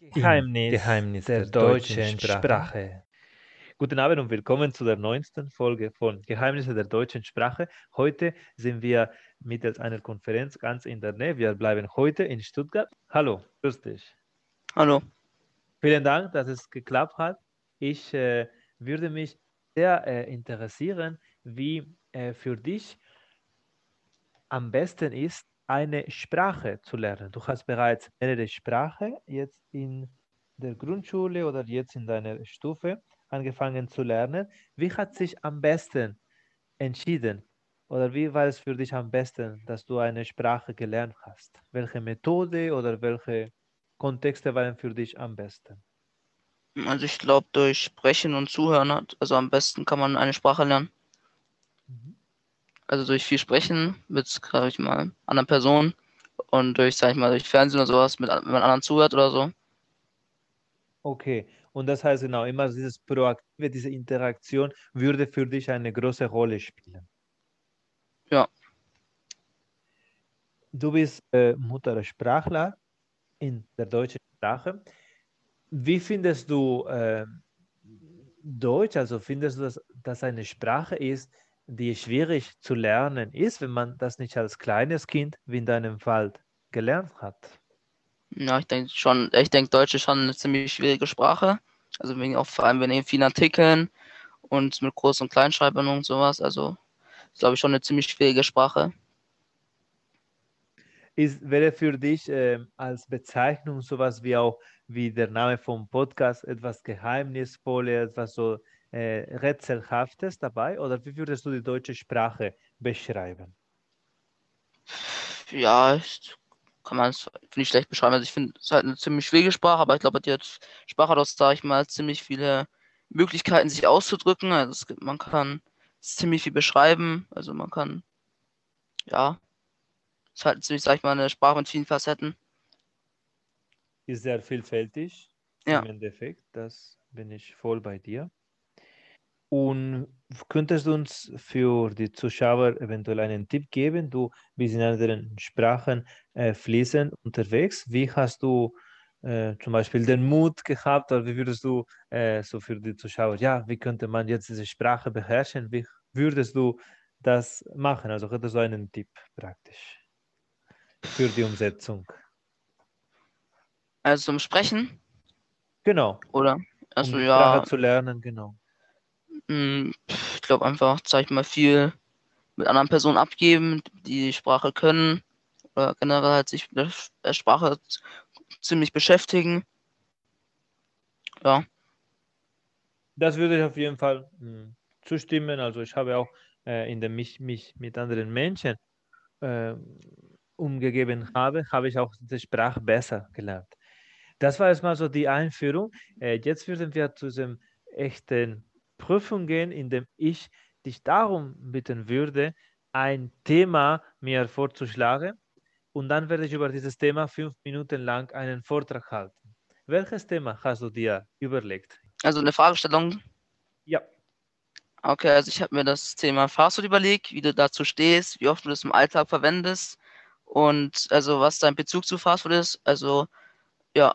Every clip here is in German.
Geheimnis, Geheimnis der, der deutschen Sprache. Sprache. Guten Abend und willkommen zu der neunten Folge von Geheimnisse der deutschen Sprache. Heute sind wir mittels einer Konferenz ganz in der Nähe. Wir bleiben heute in Stuttgart. Hallo, grüß dich. Hallo. Vielen Dank, dass es geklappt hat. Ich äh, würde mich sehr äh, interessieren, wie äh, für dich am besten ist, eine Sprache zu lernen. Du hast bereits mehrere Sprachen jetzt in der Grundschule oder jetzt in deiner Stufe angefangen zu lernen. Wie hat sich am besten entschieden oder wie war es für dich am besten, dass du eine Sprache gelernt hast? Welche Methode oder welche Kontexte waren für dich am besten? Also ich glaube, durch Sprechen und Zuhören hat, also am besten kann man eine Sprache lernen. Mhm. Also durch viel Sprechen mit, sag ich mal, anderen Personen und durch, sag ich mal, durch Fernsehen oder sowas, mit, wenn man anderen zuhört oder so. Okay, und das heißt genau, immer dieses Proaktive, diese Interaktion würde für dich eine große Rolle spielen. Ja. Du bist äh, Muttersprachler in der deutschen Sprache. Wie findest du äh, Deutsch? Also findest du, dass das eine Sprache ist, die schwierig zu lernen ist, wenn man das nicht als kleines Kind, wie in deinem Fall, gelernt hat? Ja, ich denke schon, ich denke, Deutsch ist schon eine ziemlich schwierige Sprache. Also wegen auch vor allem wegen vielen Artikeln und mit Groß- und Kleinschreibern und sowas. Also ist, glaube ich, schon eine ziemlich schwierige Sprache. Ist, wäre für dich äh, als Bezeichnung sowas wie auch wie der Name vom Podcast etwas Geheimnisvolles, etwas so äh, Rätselhaftes dabei? Oder wie würdest du die deutsche Sprache beschreiben? Ja, ich, kann man es nicht schlecht beschreiben. Also ich finde es halt eine ziemlich schwierige Sprache, aber ich glaube, die Sprache hat auch, sage ich mal, ziemlich viele Möglichkeiten, sich auszudrücken. Also es gibt, man kann ziemlich viel beschreiben. Also man kann, ja, es ist halt ziemlich, sag ich mal, eine Sprache mit vielen Facetten. Ist sehr vielfältig. Ja. Im Endeffekt, das bin ich voll bei dir. Und könntest du uns für die Zuschauer eventuell einen Tipp geben? Du bist in anderen Sprachen äh, fließend unterwegs. Wie hast du äh, zum Beispiel den Mut gehabt oder wie würdest du äh, so für die Zuschauer, ja, wie könnte man jetzt diese Sprache beherrschen? Wie würdest du das machen? Also hättest du einen Tipp praktisch für die Umsetzung? Also zum Sprechen? Genau. Oder? Also um ja. Sprache zu lernen, genau. Hm, ich glaube einfach, sag ich mal, viel mit anderen Personen abgeben, die die Sprache können oder generell halt sich mit der Sprache ziemlich beschäftigen. Ja. Das würde ich auf jeden Fall mh, hm, zustimmen. Also ich habe auch äh, in dem mich, mich mit anderen Menschen äh, umgegeben habe, habe ich auch die Sprache besser gelernt. Das war erstmal so die Einführung. Äh, jetzt würden wir zu diesem echten Prüfung gehen, indem ich dich darum bitten würde, ein Thema mir vorzuschlagen und dann werde ich über dieses Thema fünf Minuten lang einen Vortrag halten. Welches Thema hast du dir überlegt? Also eine Fragestellung? Ja. Okay, also ich habe mir das Thema Fastfood überlegt, wie du dazu stehst, wie oft du das im Alltag verwendest und also was dein Bezug zu Fastfood ist. Also ja,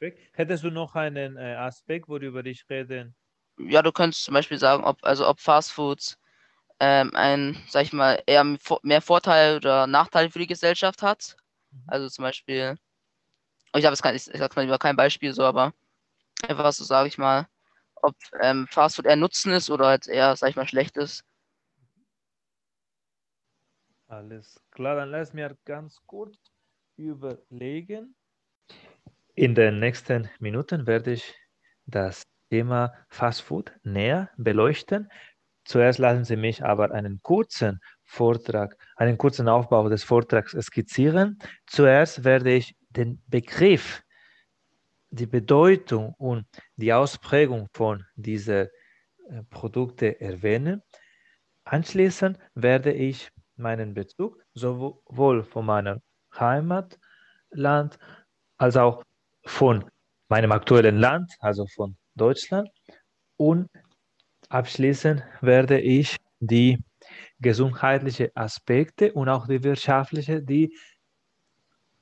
Perfekt. Hättest du noch einen äh, Aspekt, worüber ich reden? Ja, du könntest zum Beispiel sagen, ob, also ob Fastfoods ähm, ein, sag ich mal, eher mehr Vorteile oder Nachteile für die Gesellschaft hat. Mhm. Also zum Beispiel, ich habe jetzt kein, ich sag mal lieber kein Beispiel so, aber einfach so, sage ich mal, ob ähm, Fastfood eher Nutzen ist oder halt eher, sag ich mal, schlecht ist. Alles klar, dann lass mir ganz kurz überlegen. In den nächsten Minuten werde ich das Thema Fast Food näher beleuchten. Zuerst lassen Sie mich aber einen kurzen Vortrag, einen kurzen Aufbau des Vortrags skizzieren. Zuerst werde ich den Begriff, die Bedeutung und die Ausprägung von diesen äh, Produkten erwähnen. Anschließend werde ich meinen Bezug sowohl von meinem Heimatland als auch von meinem aktuellen Land, also von Deutschland. Und abschließend werde ich die gesundheitlichen Aspekte und auch die wirtschaftlichen, die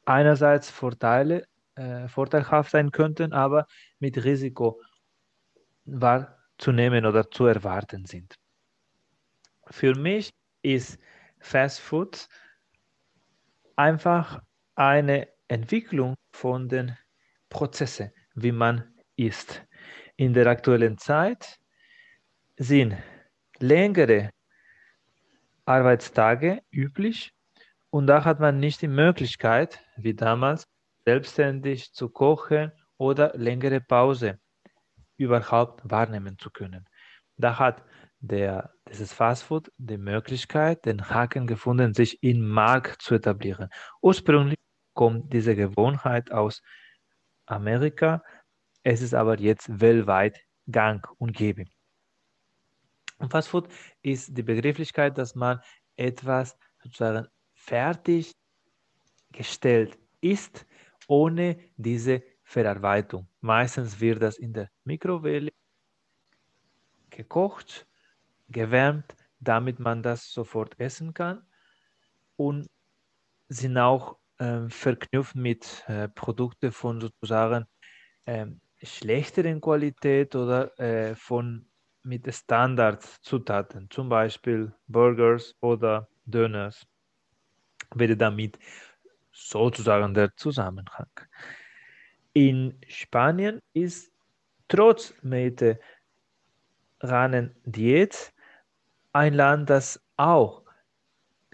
einerseits Vorteile äh, vorteilhaft sein könnten, aber mit Risiko wahrzunehmen oder zu erwarten sind. Für mich ist Fast Food einfach eine Entwicklung von den Prozessen, wie man isst. In der aktuellen Zeit sind längere Arbeitstage üblich und da hat man nicht die Möglichkeit, wie damals, selbstständig zu kochen oder längere Pause überhaupt wahrnehmen zu können. Da hat der, dieses Fastfood die Möglichkeit, den Haken gefunden, sich im Markt zu etablieren. Ursprünglich kommt diese Gewohnheit aus Amerika, es ist aber jetzt weltweit gang und gäbe. Und Fastfood ist die Begrifflichkeit, dass man etwas sozusagen fertiggestellt ist, ohne diese Verarbeitung. Meistens wird das in der Mikrowelle gekocht, gewärmt, damit man das sofort essen kann und sind auch äh, verknüpft mit äh, Produkten von sozusagen äh, schlechteren Qualität oder äh, von mit Standardzutaten, zum Beispiel Burgers oder Döners wäre damit sozusagen der Zusammenhang. In Spanien ist trotz mediterranen Diät ein Land, das auch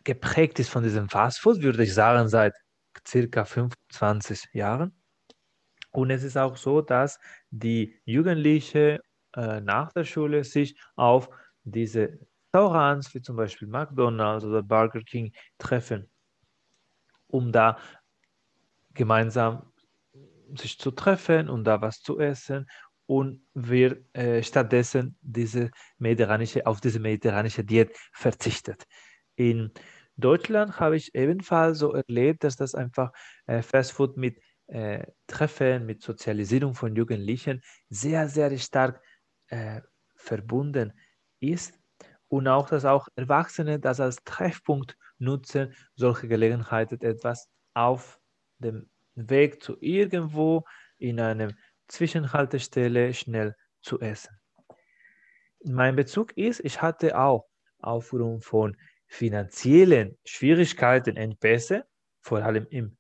geprägt ist von diesem Fastfood, würde ich sagen, seit circa 25 Jahren. Und es ist auch so, dass die Jugendlichen äh, nach der Schule sich auf diese Restaurants wie zum Beispiel McDonald's oder Burger King treffen um da gemeinsam sich zu treffen und da was zu essen und wir äh, stattdessen diese mediterranische, auf diese mediterranische Diät verzichtet. In Deutschland habe ich ebenfalls so erlebt, dass das einfach äh, Fastfood mit äh, Treffen, mit Sozialisierung von Jugendlichen sehr, sehr stark äh, verbunden ist und auch, dass auch Erwachsene das als Treffpunkt nutzen, solche Gelegenheiten etwas auf dem Weg zu irgendwo in einer Zwischenhaltestelle schnell zu essen. Mein Bezug ist, ich hatte auch aufgrund von finanziellen Schwierigkeiten, Engpässe, vor allem im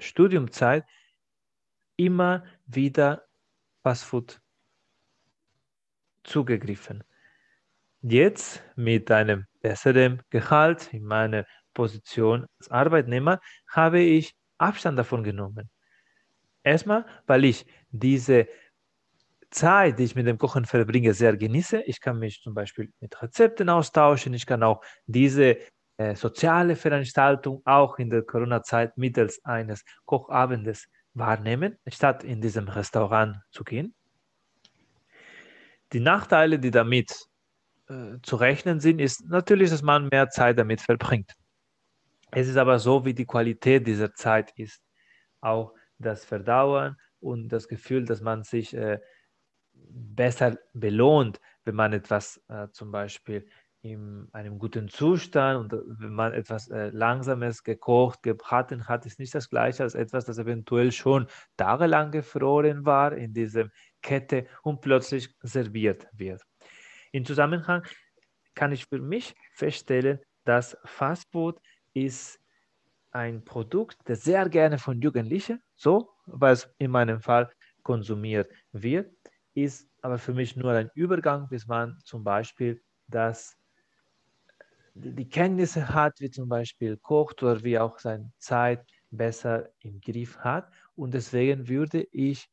Studiumzeit, immer wieder Fastfood zugegriffen. Jetzt mit einem besseren Gehalt in meiner Position als Arbeitnehmer habe ich Abstand davon genommen. Erstmal, weil ich diese Zeit, die ich mit dem Kochen verbringe, sehr genieße. Ich kann mich zum Beispiel mit Rezepten austauschen. Ich kann auch diese äh, soziale Veranstaltung auch in der Corona-Zeit mittels eines Kochabendes wahrnehmen, statt in diesem Restaurant zu gehen. Die Nachteile, die damit äh, zu rechnen sind, ist natürlich, dass man mehr Zeit damit verbringt. Es ist aber so, wie die Qualität dieser Zeit ist. Auch das Verdauern und das Gefühl, dass man sich äh, besser belohnt, wenn man etwas äh, zum Beispiel in einem guten Zustand und äh, wenn man etwas äh, Langsames gekocht, gebraten hat, ist nicht das gleiche als etwas, das eventuell schon tagelang gefroren war in dieser Kette und plötzlich serviert wird. Im Zusammenhang kann ich für mich feststellen, dass Fastfood ist ein Produkt, das sehr gerne von Jugendlichen, so was in meinem Fall konsumiert wird, ist aber für mich nur ein Übergang, bis man zum Beispiel das die Kenntnisse hat, wie zum Beispiel kocht oder wie auch seine Zeit besser im Griff hat. Und deswegen würde ich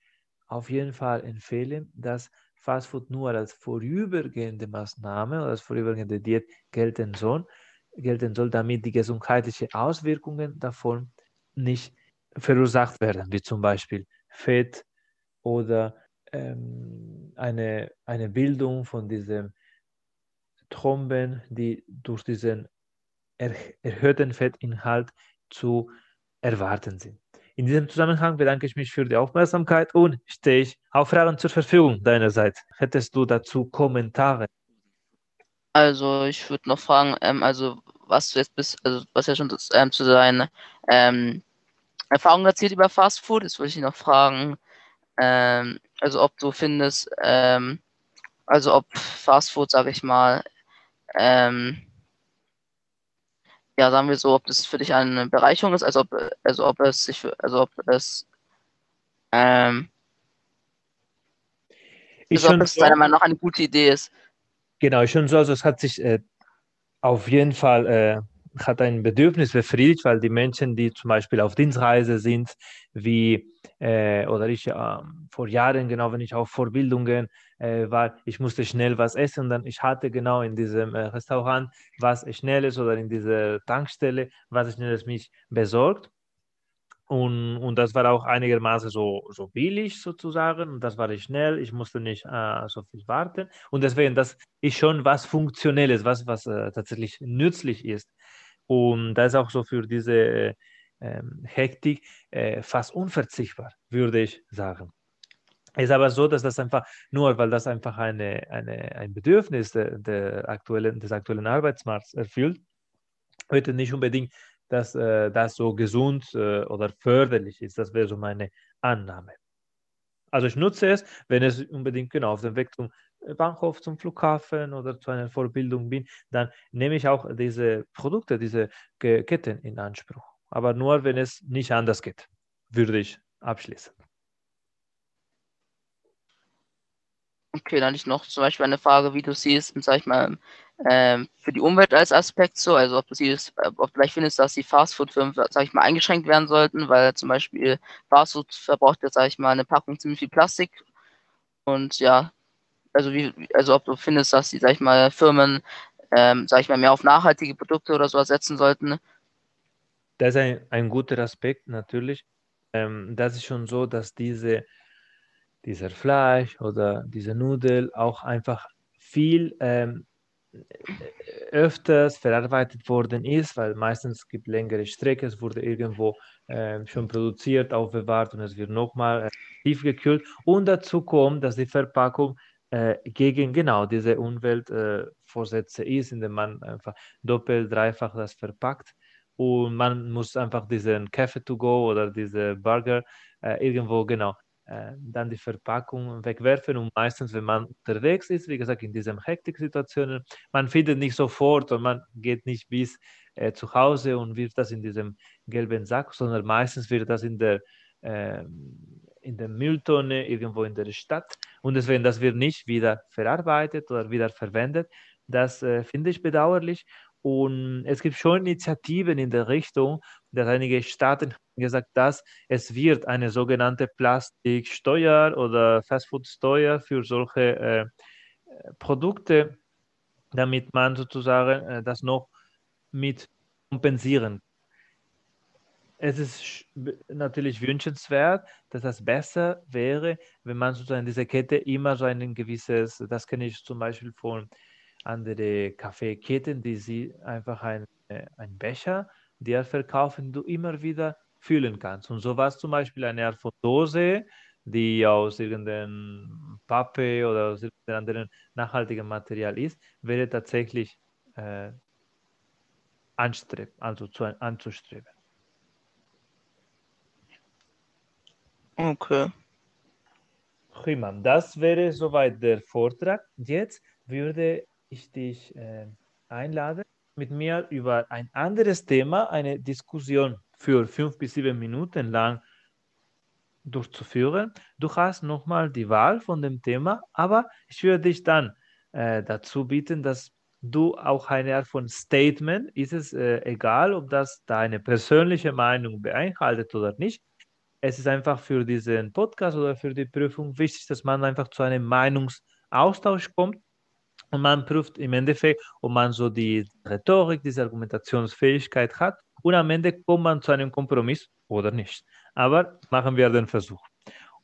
auf jeden Fall empfehlen, dass Fastfood nur als vorübergehende Maßnahme oder als vorübergehende Diät gelten soll, gelten soll, damit die gesundheitlichen Auswirkungen davon nicht verursacht werden, wie zum Beispiel Fett oder ähm, eine, eine Bildung von diesen Tromben, die durch diesen er, erhöhten Fettinhalt zu erwarten sind. In diesem Zusammenhang bedanke ich mich für die Aufmerksamkeit und stehe ich auf Fragen zur Verfügung deinerseits. Hättest du dazu Kommentare? Also ich würde noch fragen, ähm, also was du jetzt bist, also was ja schon ähm, zu sein, ähm, Erfahrung erzielt über Fast Food. Jetzt würde ich noch fragen, ähm, also ob du findest, ähm, also ob Fast Food, sage ich mal, ähm, ja, sagen wir so, ob das für dich eine Bereicherung ist, also ob, also ob es sich, für, also ob es, ähm, Ich also ob es deiner Meinung nach eine gute Idee ist. Genau, schon so. Also es hat sich äh, auf jeden Fall äh, hat ein Bedürfnis befriedigt, weil die Menschen, die zum Beispiel auf Dienstreise sind, wie äh, oder ich äh, vor Jahren, genau, wenn ich auf Vorbildungen äh, war, ich musste schnell was essen und dann ich hatte genau in diesem äh, Restaurant was Schnelles oder in dieser Tankstelle was Schnelles mich besorgt. Und, und das war auch einigermaßen so, so billig sozusagen. Und das war schnell. Ich musste nicht äh, so viel warten. Und deswegen, das ist schon was Funktionelles, was, was äh, tatsächlich nützlich ist. Und das ist auch so für diese Hektik äh, fast unverzichtbar, würde ich sagen. Es ist aber so, dass das einfach nur, weil das einfach eine, eine, ein Bedürfnis der, der aktuellen, des aktuellen Arbeitsmarkts erfüllt, heute nicht unbedingt, dass äh, das so gesund äh, oder förderlich ist. Das wäre so meine Annahme. Also ich nutze es, wenn es unbedingt genau auf dem Weg zum Bahnhof, zum Flughafen oder zu einer Vorbildung bin, dann nehme ich auch diese Produkte, diese Ketten in Anspruch. Aber nur, wenn es nicht anders geht, würde ich abschließen. Okay, dann ich noch zum Beispiel eine Frage, wie du siehst, sag ich mal, ähm, für die Umwelt als Aspekt so, also ob du siehst, ob du vielleicht findest, dass die Fastfood-Firmen, sag ich mal, eingeschränkt werden sollten, weil zum Beispiel Fastfood verbraucht jetzt, sag ich mal, eine Packung ziemlich viel Plastik und ja, also wie, also ob du findest, dass die, sag ich mal, Firmen, ähm, sag ich mal, mehr auf nachhaltige Produkte oder so setzen sollten. Das ist ein, ein guter Aspekt natürlich. Ähm, das ist schon so, dass diese dieser Fleisch oder diese Nudel auch einfach viel ähm, öfters verarbeitet worden ist, weil meistens gibt längere Strecke, es wurde irgendwo äh, schon produziert, aufbewahrt und es wird nochmal äh, tiefgekühlt. Und dazu kommt, dass die Verpackung äh, gegen genau diese Umweltvorsätze ist, indem man einfach doppelt, dreifach das verpackt und man muss einfach diesen Kaffee to go oder diese Burger äh, irgendwo genau äh, dann die Verpackung wegwerfen. Und meistens, wenn man unterwegs ist, wie gesagt, in diesen Hektik-Situationen, man findet nicht sofort und man geht nicht bis äh, zu Hause und wirft das in diesem gelben Sack, sondern meistens wird das in der, äh, in der Mülltonne irgendwo in der Stadt. Und deswegen, das wird nicht wieder verarbeitet oder wieder verwendet. Das äh, finde ich bedauerlich und es gibt schon Initiativen in der Richtung, dass einige Staaten haben gesagt, dass es wird eine sogenannte Plastiksteuer oder Fastfoodsteuer für solche äh, Produkte, damit man sozusagen äh, das noch mit kompensieren. Es ist natürlich wünschenswert, dass das besser wäre, wenn man sozusagen diese Kette immer so ein gewisses, das kenne ich zum Beispiel von andere Kaffeeketten, die sie einfach ein, äh, ein Becher, der verkaufen, du immer wieder füllen kannst. Und so war es zum Beispiel eine Art von Dose, die aus irgendeinem Pappe oder aus irgendeinem anderen nachhaltigen Material ist, wäre tatsächlich äh, anstreben, also zu, anzustreben. Okay. Prima, das wäre soweit der Vortrag. Jetzt würde ich dich äh, einlade, mit mir über ein anderes Thema eine Diskussion für fünf bis sieben Minuten lang durchzuführen. Du hast nochmal die Wahl von dem Thema, aber ich würde dich dann äh, dazu bitten, dass du auch eine Art von Statement, ist es äh, egal, ob das deine persönliche Meinung beinhaltet oder nicht. Es ist einfach für diesen Podcast oder für die Prüfung wichtig, dass man einfach zu einem Meinungsaustausch kommt und man prüft im Endeffekt, ob man so die Rhetorik, diese Argumentationsfähigkeit hat. Und am Ende kommt man zu einem Kompromiss oder nicht. Aber machen wir den Versuch.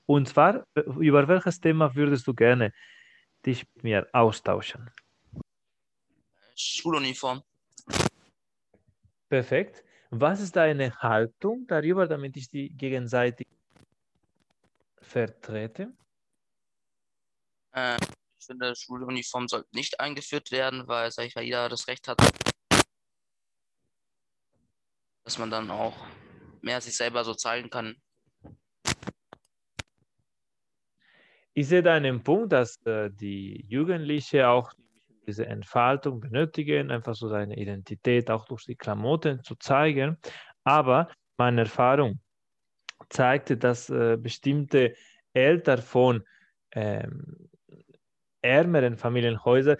Und zwar, über welches Thema würdest du gerne dich mit mir austauschen? Schuluniform. Perfekt. Was ist deine Haltung darüber, damit ich die gegenseitig vertrete? Äh, finde, Schuluniform sollte nicht eingeführt werden, weil, sag ich mal, jeder das Recht hat, dass man dann auch mehr sich selber so zeigen kann. Ich sehe da einen Punkt, dass äh, die Jugendliche auch diese Entfaltung benötigen, einfach so seine Identität auch durch die Klamotten zu zeigen. Aber meine Erfahrung zeigte, dass äh, bestimmte Eltern von ähm, ärmeren Familienhäusern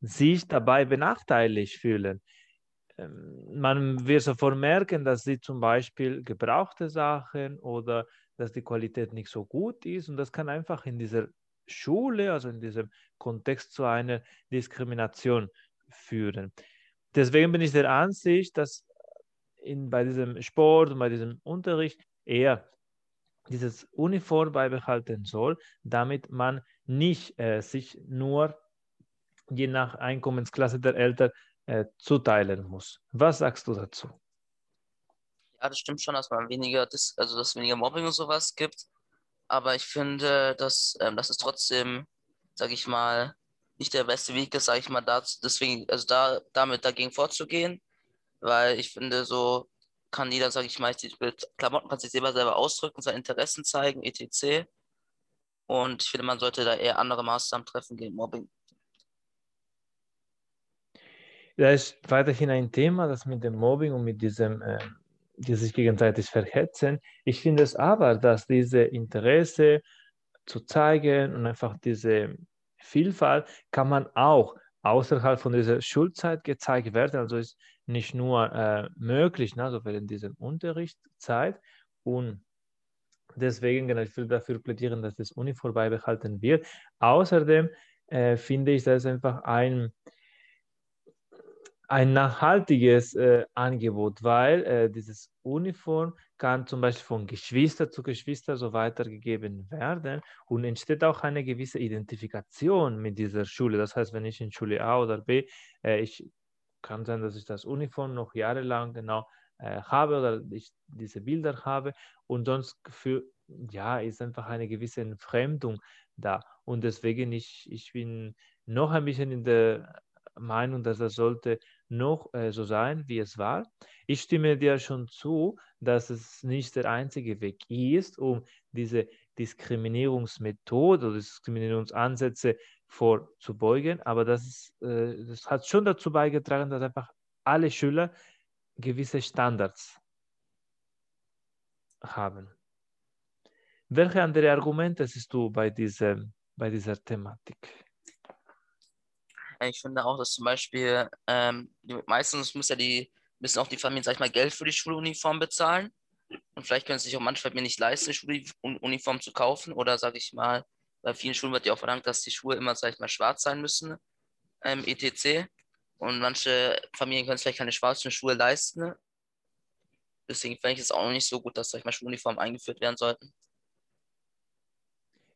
sich dabei benachteiligt fühlen. Ähm, man wird sofort merken, dass sie zum Beispiel gebrauchte Sachen oder dass die Qualität nicht so gut ist und das kann einfach in dieser Schule, also in diesem Kontext zu einer Diskrimination führen. Deswegen bin ich der Ansicht, dass in, bei diesem Sport und bei diesem Unterricht eher dieses Uniform beibehalten soll, damit man nicht äh, sich nur je nach Einkommensklasse der Eltern äh, zuteilen muss. Was sagst du dazu? Ja, das stimmt schon, dass man weniger, also dass weniger Mobbing und sowas gibt. Aber ich finde, dass, ähm, dass es trotzdem, sage ich mal, nicht der beste Weg ist, sage ich mal, da, deswegen, also da, damit dagegen vorzugehen, weil ich finde, so kann jeder, sage ich mal, mit Klamotten kann sich selber selber ausdrücken, seine Interessen zeigen, etc. Und ich finde, man sollte da eher andere Maßnahmen treffen gegen Mobbing. Das ist weiterhin ein Thema, das mit dem Mobbing und mit diesem, äh, die sich gegenseitig verhetzen. Ich finde es aber, dass diese Interesse zu zeigen und einfach diese Vielfalt kann man auch außerhalb von dieser Schulzeit gezeigt werden. Also ist nicht nur äh, möglich, ne, also während dieser Unterrichtszeit. Und deswegen genau, ich will dafür plädieren, dass das Uni vorbeibehalten wird. Außerdem äh, finde ich, dass es einfach ein, ein nachhaltiges äh, Angebot, weil äh, dieses Uniform kann zum Beispiel von Geschwister zu Geschwister so weitergegeben werden und entsteht auch eine gewisse Identifikation mit dieser Schule. Das heißt, wenn ich in Schule A oder B, äh, ich kann sein, dass ich das Uniform noch jahrelang genau äh, habe oder ich diese Bilder habe und sonst für, ja, ist einfach eine gewisse Entfremdung da. Und deswegen, ich, ich bin noch ein bisschen in der Meinung, dass das sollte noch äh, so sein, wie es war. Ich stimme dir schon zu, dass es nicht der einzige Weg ist, um diese Diskriminierungsmethode oder Diskriminierungsansätze vorzubeugen, aber das, ist, äh, das hat schon dazu beigetragen, dass einfach alle Schüler gewisse Standards haben. Welche andere Argumente siehst du bei, diesem, bei dieser Thematik? Ich finde auch, dass zum Beispiel ähm, meistens müssen ja die müssen auch die Familien, sag ich mal, Geld für die Schuluniform bezahlen. Und vielleicht können sie sich auch manche Familien nicht leisten, Schuluniform zu kaufen. Oder sage ich mal, bei vielen Schulen wird ja auch verlangt, dass die Schuhe immer, sag ich mal, schwarz sein müssen, ähm, etc. Und manche Familien können vielleicht keine schwarzen Schuhe leisten. Deswegen finde ich es auch nicht so gut, dass, sag ich Schuluniformen eingeführt werden sollten.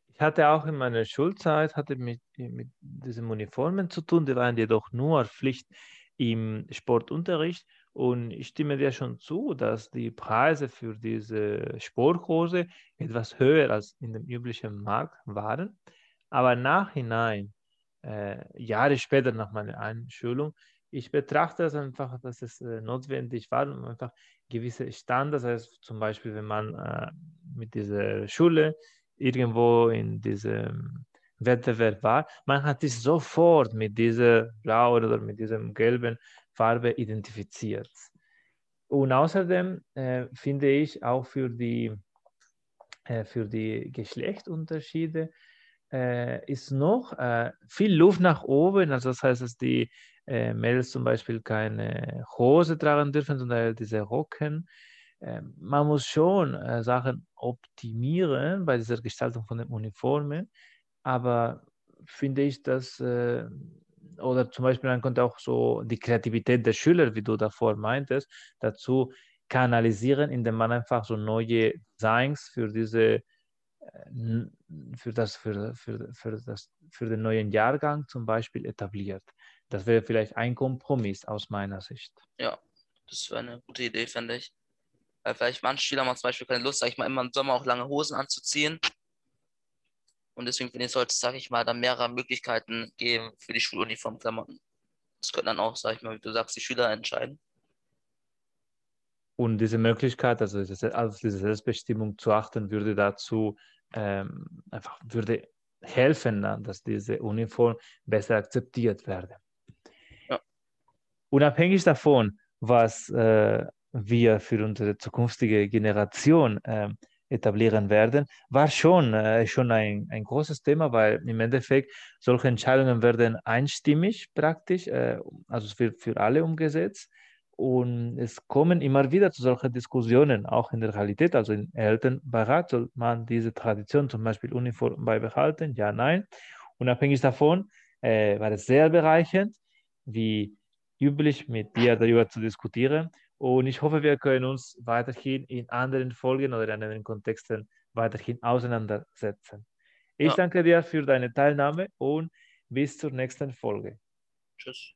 Ich hatte auch in meiner Schulzeit hatte mit, mit diesen Uniformen zu tun, die waren jedoch nur Pflicht im Sportunterricht. Und ich stimme dir schon zu, dass die Preise für diese Sporthose etwas höher als in dem üblichen Markt waren. Aber nachhinein, Jahre später nach meiner Einschulung, ich betrachte es einfach, dass es äh, notwendig war, um einfach gewisse Standards, also zum Beispiel, wenn man äh, mit dieser Schule irgendwo in diesem Wettbewerb war, man hat sich sofort mit dieser blauen oder mit diesem gelben Farbe identifiziert. Und außerdem äh, finde ich auch für die, äh, für die Geschlechtunterschiede äh, ist noch äh, viel Luft nach oben. Also das heißt, dass die äh, Mädels zum Beispiel keine Hose tragen dürfen, sondern diese Rocken. Ähm, man muss schon äh, Sachen optimieren bei dieser Gestaltung von den Uniformen, aber finde ich, dass, äh, oder zum Beispiel man könnte auch so die Kreativität der Schüler, wie du davor meintest, dazu kanalisieren, indem man einfach so neue Designs für diese für das, für, für, für, das, für den neuen Jahrgang zum Beispiel etabliert. Das wäre vielleicht ein Kompromiss aus meiner Sicht. Ja, das wäre eine gute Idee, finde ich. Weil vielleicht manche Spieler haben zum Beispiel keine Lust, sag ich mal, immer im Sommer auch lange Hosen anzuziehen. Und deswegen finde ich, sollte es, sag ich mal, dann mehrere Möglichkeiten geben für die Schuluniformklamotten. Das können dann auch, sag ich mal, wie du sagst, die Schüler entscheiden. Und diese Möglichkeit, also diese, auf diese Selbstbestimmung zu achten, würde dazu ähm, einfach würde helfen, dass diese Uniform besser akzeptiert werde. Ja. Unabhängig davon, was äh, wir für unsere zukünftige Generation äh, etablieren werden, war schon, äh, schon ein, ein großes Thema, weil im Endeffekt solche Entscheidungen werden einstimmig praktisch, äh, also für, für alle umgesetzt. Und es kommen immer wieder zu solchen Diskussionen, auch in der Realität, also im Elternbeirat, soll man diese Tradition zum Beispiel uniform beibehalten? Ja, nein. Unabhängig davon äh, war es sehr bereichernd, wie üblich mit dir darüber zu diskutieren. Und ich hoffe, wir können uns weiterhin in anderen Folgen oder in anderen Kontexten weiterhin auseinandersetzen. Ich ja. danke dir für deine Teilnahme und bis zur nächsten Folge. Tschüss.